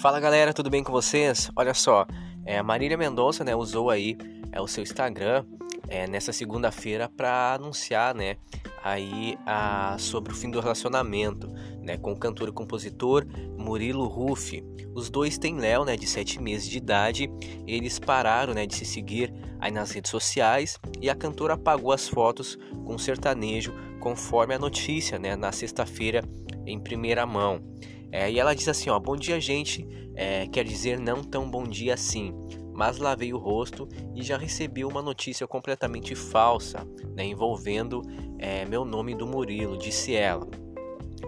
Fala galera, tudo bem com vocês? Olha só, é, Marília Mendonça né, usou aí é, o seu Instagram é, nessa segunda-feira para anunciar né, aí a, sobre o fim do relacionamento né, com o cantor e compositor Murilo Ruff. Os dois têm Léo né, de 7 meses de idade, eles pararam né, de se seguir aí nas redes sociais e a cantora apagou as fotos com o sertanejo conforme a notícia né, na sexta-feira em primeira mão. É, e ela diz assim: ó, Bom dia, gente. É, quer dizer, não tão bom dia assim. Mas lavei o rosto e já recebi uma notícia completamente falsa, né, envolvendo é, meu nome do Murilo, disse ela.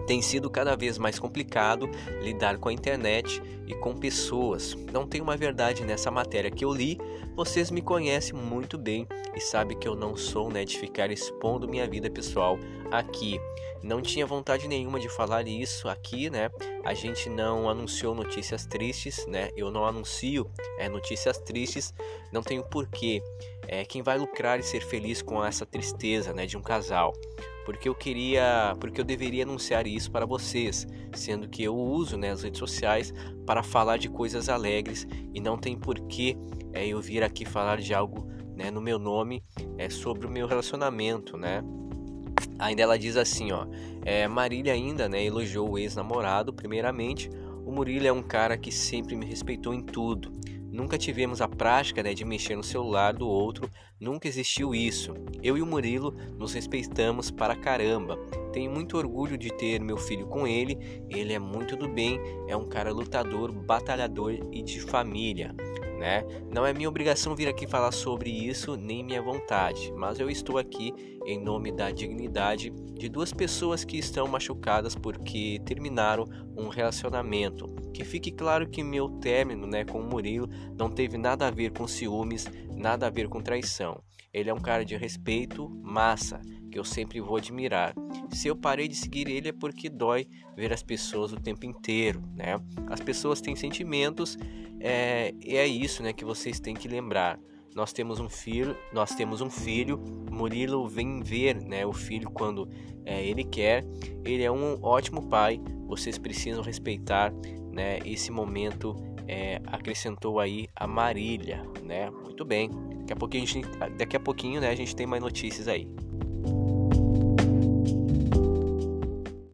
Tem sido cada vez mais complicado lidar com a internet e com pessoas. Não tem uma verdade nessa matéria que eu li. Vocês me conhecem muito bem e sabem que eu não sou né, de ficar expondo minha vida pessoal aqui. Não tinha vontade nenhuma de falar isso aqui, né? A gente não anunciou notícias tristes, né? Eu não anuncio é, notícias tristes, não tenho porquê. É, quem vai lucrar e ser feliz com essa tristeza, né, de um casal? porque eu queria, porque eu deveria anunciar isso para vocês, sendo que eu uso né, as redes sociais para falar de coisas alegres e não tem porquê é, eu vir aqui falar de algo né, no meu nome é, sobre o meu relacionamento, né? Ainda ela diz assim, ó, é, Marília ainda né, elogiou o ex-namorado, primeiramente, o Murilo é um cara que sempre me respeitou em tudo. Nunca tivemos a prática né, de mexer no celular do outro, nunca existiu isso. Eu e o Murilo nos respeitamos para caramba. Tenho muito orgulho de ter meu filho com ele, ele é muito do bem, é um cara lutador, batalhador e de família né? Não é minha obrigação vir aqui falar sobre isso, nem minha vontade, mas eu estou aqui em nome da dignidade de duas pessoas que estão machucadas porque terminaram um relacionamento. Que fique claro que meu término, né, com o Murilo não teve nada a ver com ciúmes, nada a ver com traição. Ele é um cara de respeito, massa, que eu sempre vou admirar. Se eu parei de seguir ele é porque dói ver as pessoas o tempo inteiro, né? As pessoas têm sentimentos é, é isso, né, que vocês têm que lembrar. Nós temos um filho, nós temos um filho. Murilo vem ver, né, o filho quando é, ele quer. Ele é um ótimo pai. Vocês precisam respeitar, né, esse momento. É, acrescentou aí a Marília, né? Muito bem. Daqui a pouquinho, a gente, daqui a pouquinho, né, a gente tem mais notícias aí.